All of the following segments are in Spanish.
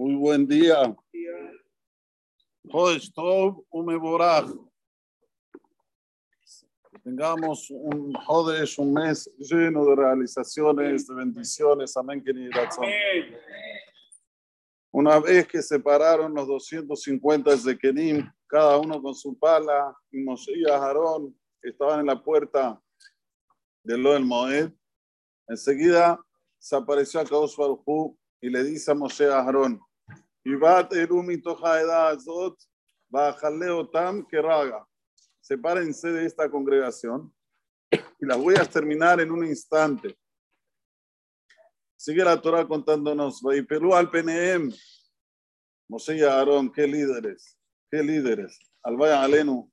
Muy buen día. Jodesh Tov Umeboraj. Que tengamos un Jodesh, un mes lleno de realizaciones, de bendiciones. Amén, Una vez que separaron los 250 de Kenim, cada uno con su pala, y Moshe y Aarón estaban en la puerta del Lo del Moed, enseguida se apareció a Kadosh Baruj y le dice a Moshe a Aarón, Tam que raga. Sepárense de esta congregación y las voy a terminar en un instante. Sigue la Torah contándonos, Perú al PNM, Moshe y Aarón, qué líderes, qué líderes. Al vaya Alenu,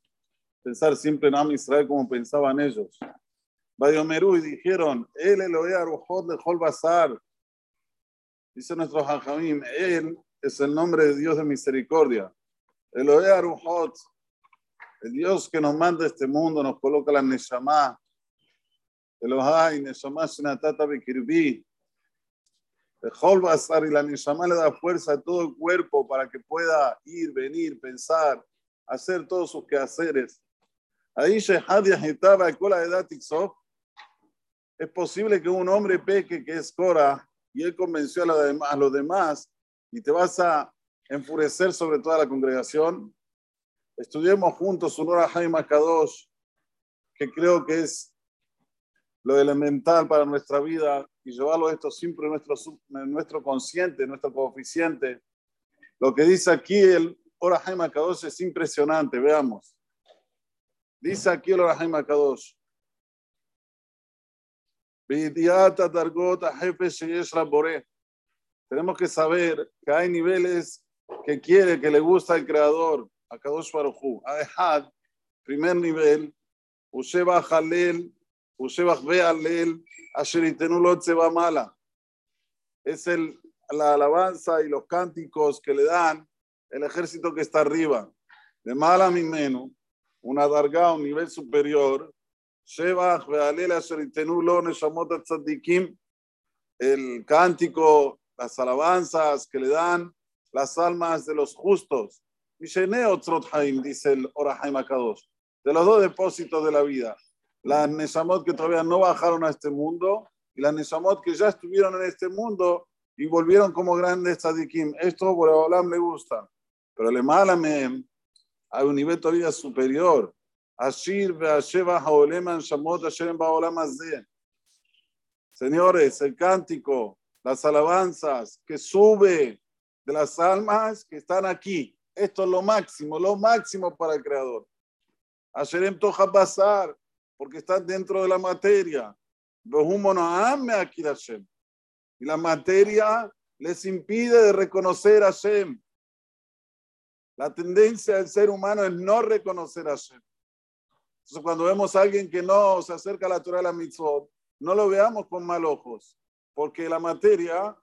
pensar siempre en Am Israel como pensaban ellos. Bayomerú y dijeron, él Elohe Arujot de Bazar. Dice nuestro Jajamim, él es el nombre de Dios de misericordia. Elohe Arujot, el Dios que nos manda este mundo, nos coloca la Neshama. Elohai, Neshama Shinatata Bekirbi. El Bazar y la Neshama le da fuerza a todo el cuerpo para que pueda ir, venir, pensar, hacer todos sus quehaceres. Ahí Shehad Yahitaba Kola Edat es posible que un hombre peque que es Cora y él convenció a, los demás y te vas a enfurecer sobre toda la congregación. Estudiemos juntos un hora Jaime Kadosh, que creo que es lo elemental para nuestra vida y llevarlo esto siempre en nuestro, en nuestro consciente, en nuestro coeficiente. Lo que dice aquí el Hora Jaime Kadosh es impresionante, veamos. Dice aquí el Hora Jaime Kadosh. Tenemos que saber que hay niveles que quiere, que le gusta el creador, a Kadosh Baruchu. Ahad, primer nivel, Usheba Halel, Usheba Bealel, Asheritenu Seba Mala. Es el, la alabanza y los cánticos que le dan el ejército que está arriba. De mala mi menos, una darga, un nivel superior, el cántico, las alabanzas que le dan las almas de los justos. Dice el Orahaim Akadosh, de los dos depósitos de la vida. Las Neshamot que todavía no bajaron a este mundo y las Neshamot que ya estuvieron en este mundo y volvieron como grandes tzadikim. Esto por Olam le gusta. Pero le malame hay un nivel todavía superior Señores, el cántico, las alabanzas que sube de las almas que están aquí. Esto es lo máximo, lo máximo para el Creador. Asherem toja pasar, porque están dentro de la materia. Y la materia les impide de reconocer a Hashem. La tendencia del ser humano es no reconocer a Hashem. Cuando vemos a alguien que no se acerca a la Torah de la mitzvot, no lo veamos con mal ojos, porque la materia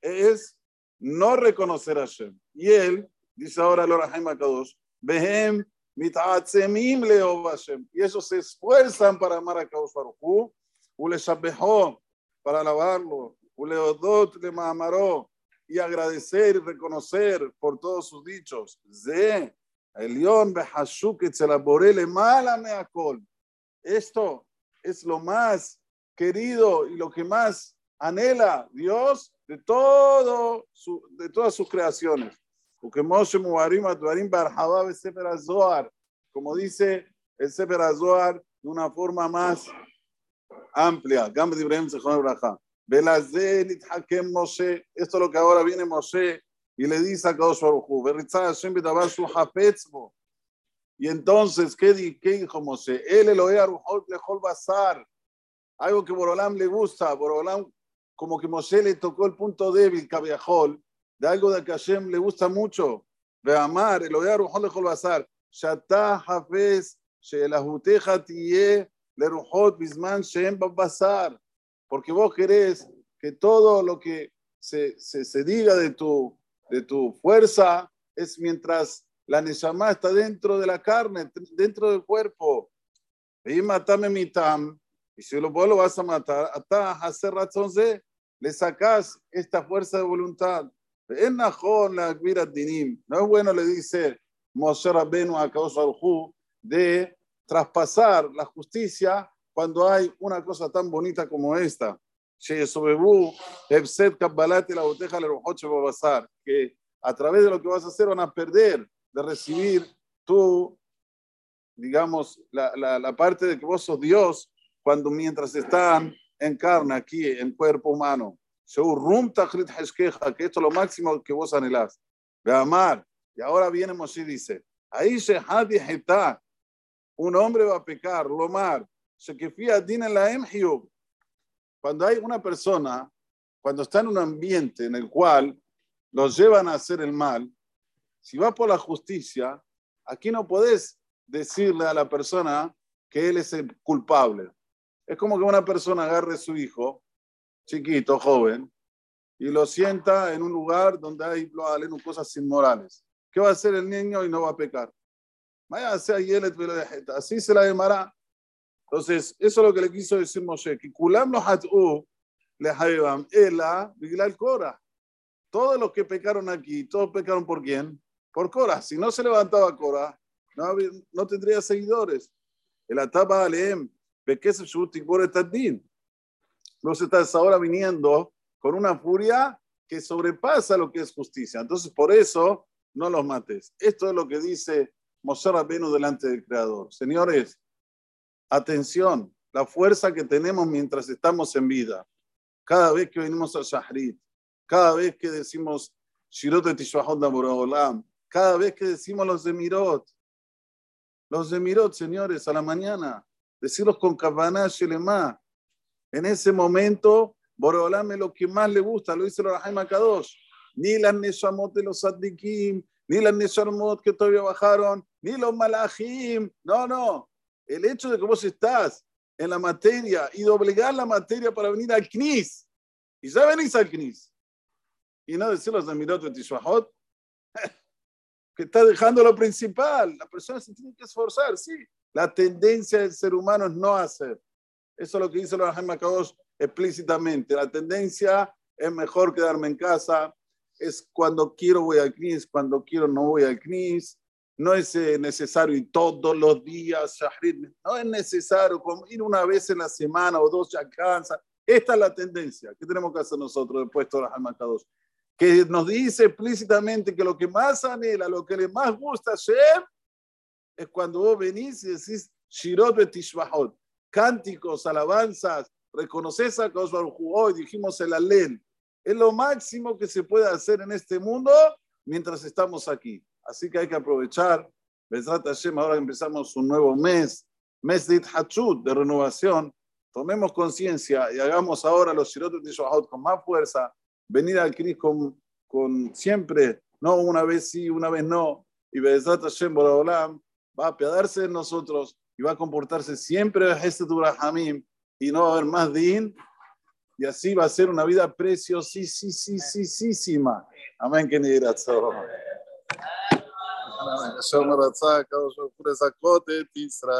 es no reconocer a Hashem. Y él, dice ahora el Orahaim Akadosh, Behem mitaatzemim leo Hashem. Y ellos se esfuerzan para amar a Kadosh Baruch Ule para alabarlo, Ule Odot le Mahamaró, y agradecer y reconocer por todos sus dichos. Ze Elión le mala meacol. Esto es lo más querido y lo que más anhela Dios de, todo de todas sus creaciones. Porque Moshe Mubarim Advarim Barhabab Sefer Azoar, como dice el Sefer de una forma más amplia. Gam Ibrahim Sechon Braja. Belazé Hakem Moshe. Esto es lo que ahora viene Moshe y le dice a Kadosh Baruj y entonces, ¿qué, qué dijo Moshe? Él Elohe Arujot Lejol Bazar. Algo que Borolam le gusta. Borolam, como que Moshe le tocó el punto débil, Kaviahol, de algo de que Hashem le gusta mucho. De amar, Elohe Arujot Lejol Bazar. Shatah Hafez, Sheelahuteja Tiye, Lerujot Bisman Shem Bazar. Porque vos querés que todo lo que se, se, se diga de tu de tu fuerza es mientras la Neshama está dentro de la carne, dentro del cuerpo. Y matame mitam, y si lo, vos lo vas a matar, hasta hacer razón le sacas esta fuerza de voluntad. Dinim. No es bueno, le dice Moshe Rabbenu a Kadosh de traspasar la justicia cuando hay una cosa tan bonita como esta. Que a través de lo que vas a hacer van a perder de recibir tu, digamos, la, la, la parte de que vos sos Dios cuando mientras están en carne aquí, en cuerpo humano. Que esto es lo máximo que vos anhelás. De amar. Y ahora viene Moshe y dice, ahí se un hombre va a pecar, lomar, se que en la Cuando hay una persona, cuando está en un ambiente en el cual los llevan a hacer el mal, si va por la justicia, aquí no podés decirle a la persona que él es el culpable. Es como que una persona agarre a su hijo, chiquito, joven, y lo sienta en un lugar donde hay cosas inmorales. ¿Qué va a hacer el niño y no va a pecar? Así se la llamará. Entonces, eso es lo que le quiso decir Moshe, que kulam lo hat'u le hayvam ela el Cora. Todos los que pecaron aquí, todos pecaron por quién? Por Cora. Si no se levantaba Cora, no, no tendría seguidores. El ataba aleem, bequese por din. No se está ahora viniendo con una furia que sobrepasa lo que es justicia. Entonces, por eso, no los mates. Esto es lo que dice Moshe Rabbeinu delante del Creador. Señores, atención, la fuerza que tenemos mientras estamos en vida. Cada vez que venimos a Shahrit, cada vez que decimos Shirot et cada vez que decimos los Zemirot, los Zemirot, señores, a la mañana, decirlos con Kavanah Shelema. En ese momento, Boreolam es lo que más le gusta, lo dice el Rahim Akadosh. Ni las Neshamot de los Sadikim, ni las Neshamot que todavía bajaron, ni los Malachim. No, no. El hecho de que vos estás en la materia y doblegar la materia para venir al Knis, y ya venís al Knis, y no decir los Zemirot de Tishwahot, que está dejando lo principal. La persona se tiene que esforzar, sí. La tendencia del ser humano es no hacer. Eso es lo que dice Rahim Akadosh explícitamente. La tendencia es mejor quedarme en casa, es cuando quiero voy al CNIS, cuando quiero no voy al CNIS. No es eh, necesario ir todos los días, no es necesario ir una vez en la semana o dos ya cansa. Esta es la tendencia. ¿Qué tenemos que hacer nosotros después de Akadosh? Que nos dice explícitamente que lo que más anhela, lo que le más gusta hacer, es cuando vos venís y decís Shirot Betishbahot, cánticos, alabanzas, reconoces a Kadosh hoy dijimos el alel. Es lo máximo que se puede hacer en este mundo mientras estamos aquí. Así que hay que aprovechar. Besrat Hashem, ahora empezamos un nuevo mes, mes de Hachut, de renovación. Tomemos conciencia y hagamos ahora los Shirot Betishbahot con más fuerza. Venir al Cris con, con siempre, no una vez sí, una vez no. Y Besrat Hashem, Boraholam, va a apiadarse de nosotros y va a comportarse siempre este Hamim y no va a haber más din y así va a ser una vida preciosísima. Amén, que ni